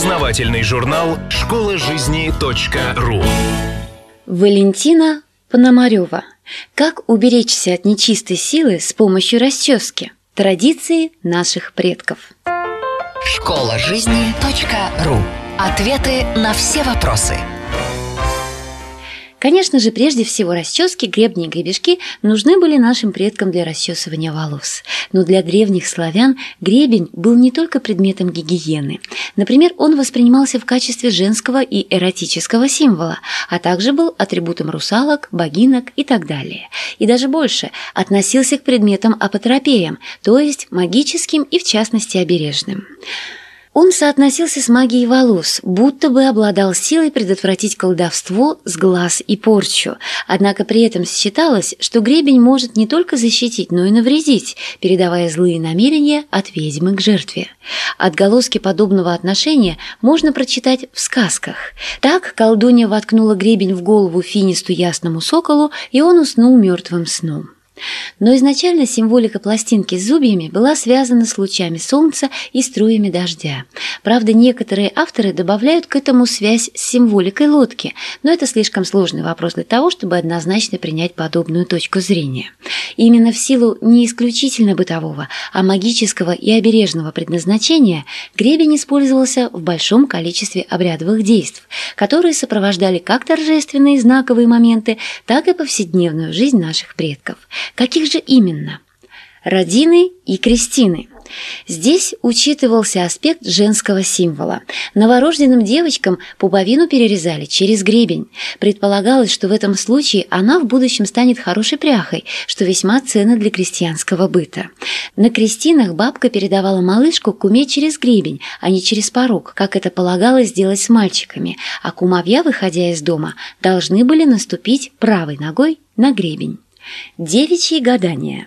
Познавательный журнал «Школа жизни .ру» Валентина Пономарева. Как уберечься от нечистой силы с помощью расчески? Традиции наших предков. Школа жизни .ру. Ответы на все вопросы. Конечно же, прежде всего расчески, гребни и гребешки нужны были нашим предкам для расчесывания волос. Но для древних славян гребень был не только предметом гигиены. Например, он воспринимался в качестве женского и эротического символа, а также был атрибутом русалок, богинок и так далее. И даже больше, относился к предметам апотропеям, то есть магическим и в частности обережным. Он соотносился с магией волос, будто бы обладал силой предотвратить колдовство с глаз и порчу. Однако при этом считалось, что гребень может не только защитить, но и навредить, передавая злые намерения от ведьмы к жертве. Отголоски подобного отношения можно прочитать в сказках. Так колдунья воткнула гребень в голову финисту ясному соколу, и он уснул мертвым сном. Но изначально символика пластинки с зубьями была связана с лучами солнца и струями дождя. Правда, некоторые авторы добавляют к этому связь с символикой лодки, но это слишком сложный вопрос для того, чтобы однозначно принять подобную точку зрения. Именно в силу не исключительно бытового, а магического и обережного предназначения гребень использовался в большом количестве обрядовых действий, которые сопровождали как торжественные знаковые моменты, так и повседневную жизнь наших предков. Каких же именно? Родины и крестины. Здесь учитывался аспект женского символа. Новорожденным девочкам пуповину перерезали через гребень. Предполагалось, что в этом случае она в будущем станет хорошей пряхой, что весьма ценно для крестьянского быта. На крестинах бабка передавала малышку куме через гребень, а не через порог, как это полагалось сделать с мальчиками, а кумовья, выходя из дома, должны были наступить правой ногой на гребень. Девичьи гадания.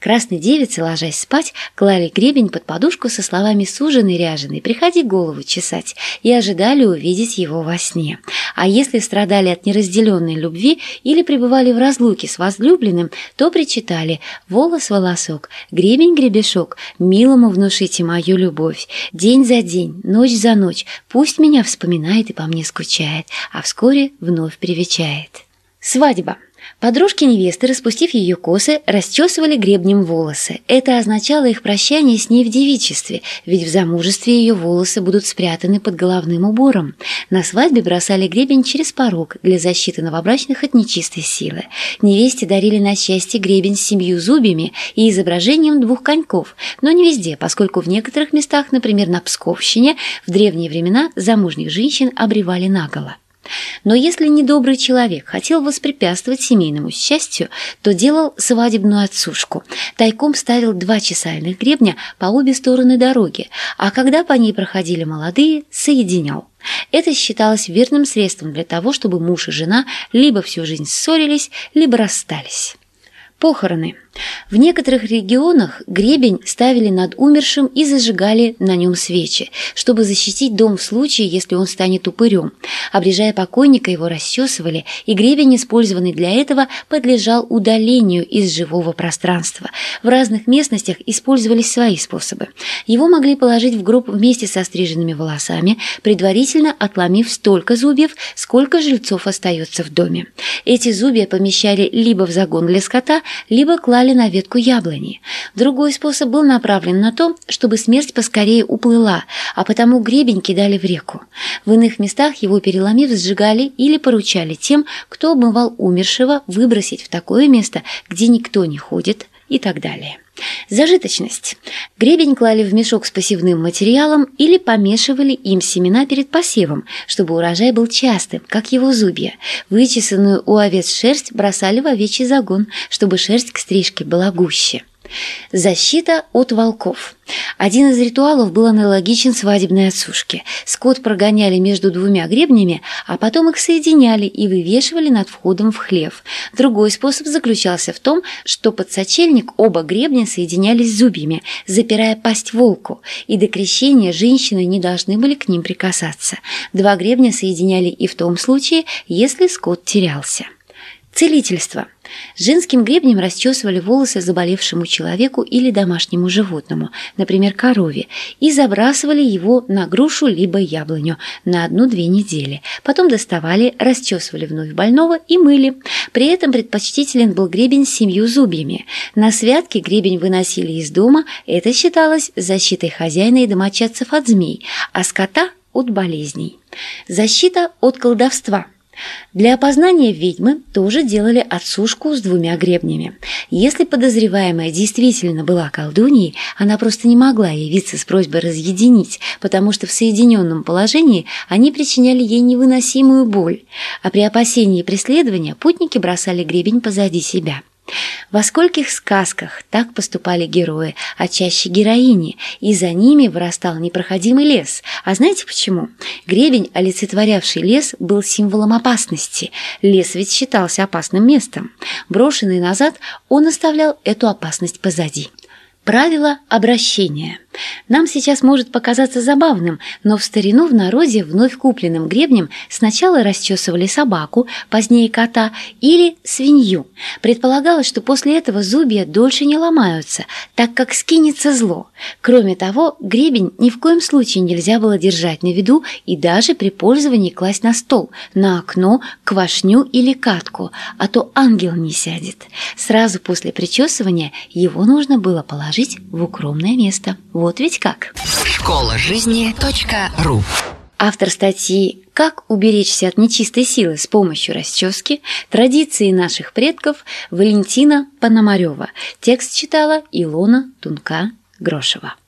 Красной девицы, ложась спать, клали гребень под подушку со словами «суженый ряженый, приходи голову чесать» и ожидали увидеть его во сне. А если страдали от неразделенной любви или пребывали в разлуке с возлюбленным, то причитали «волос-волосок, гребень-гребешок, милому внушите мою любовь, день за день, ночь за ночь, пусть меня вспоминает и по мне скучает, а вскоре вновь привечает». Свадьба. Подружки невесты, распустив ее косы, расчесывали гребнем волосы. Это означало их прощание с ней в девичестве, ведь в замужестве ее волосы будут спрятаны под головным убором. На свадьбе бросали гребень через порог для защиты новобрачных от нечистой силы. Невесте дарили на счастье гребень с семью зубьями и изображением двух коньков, но не везде, поскольку в некоторых местах, например, на Псковщине, в древние времена замужних женщин обревали наголо. Но если недобрый человек хотел воспрепятствовать семейному счастью, то делал свадебную отсушку. Тайком ставил два чесальных гребня по обе стороны дороги, а когда по ней проходили молодые, соединял. Это считалось верным средством для того, чтобы муж и жена либо всю жизнь ссорились, либо расстались. Похороны. В некоторых регионах гребень ставили над умершим и зажигали на нем свечи, чтобы защитить дом в случае, если он станет упырем. Обрежая покойника, его расчесывали, и гребень, использованный для этого, подлежал удалению из живого пространства. В разных местностях использовались свои способы. Его могли положить в гроб вместе со стриженными волосами, предварительно отломив столько зубьев, сколько жильцов остается в доме. Эти зубья помещали либо в загон для скота, либо клали на ветку яблони. Другой способ был направлен на то, чтобы смерть поскорее уплыла, а потому гребень кидали в реку. В иных местах его переломив сжигали или поручали тем, кто обмывал умершего, выбросить в такое место, где никто не ходит и так далее. Зажиточность. Гребень клали в мешок с посевным материалом или помешивали им семена перед посевом, чтобы урожай был частым, как его зубья. Вычесанную у овец шерсть бросали в овечий загон, чтобы шерсть к стрижке была гуще. Защита от волков. Один из ритуалов был аналогичен свадебной отсушке. Скот прогоняли между двумя гребнями, а потом их соединяли и вывешивали над входом в хлев. Другой способ заключался в том, что под сочельник оба гребня соединялись зубьями, запирая пасть волку, и до крещения женщины не должны были к ним прикасаться. Два гребня соединяли и в том случае, если скот терялся. Целительство. Женским гребнем расчесывали волосы заболевшему человеку или домашнему животному, например, корове, и забрасывали его на грушу либо яблоню на одну-две недели. Потом доставали, расчесывали вновь больного и мыли. При этом предпочтителен был гребень с семью зубьями. На святки гребень выносили из дома, это считалось защитой хозяина и домочадцев от змей, а скота – от болезней. Защита от колдовства – для опознания ведьмы тоже делали отсушку с двумя гребнями. Если подозреваемая действительно была колдуньей, она просто не могла явиться с просьбой разъединить, потому что в соединенном положении они причиняли ей невыносимую боль, а при опасении преследования путники бросали гребень позади себя. Во скольких сказках так поступали герои, а чаще героини, и за ними вырастал непроходимый лес. А знаете почему? Гребень, олицетворявший лес, был символом опасности. Лес ведь считался опасным местом. Брошенный назад, он оставлял эту опасность позади. Правило обращения. Нам сейчас может показаться забавным, но в старину в народе вновь купленным гребнем сначала расчесывали собаку, позднее кота или свинью. Предполагалось, что после этого зубья дольше не ломаются, так как скинется зло. Кроме того, гребень ни в коем случае нельзя было держать на виду и даже при пользовании класть на стол, на окно, квашню или катку, а то ангел не сядет. Сразу после причесывания его нужно было положить положить в укромное место. Вот ведь как. Школа жизни .ру Автор статьи «Как уберечься от нечистой силы с помощью расчески. Традиции наших предков» Валентина Пономарева. Текст читала Илона Тунка-Грошева.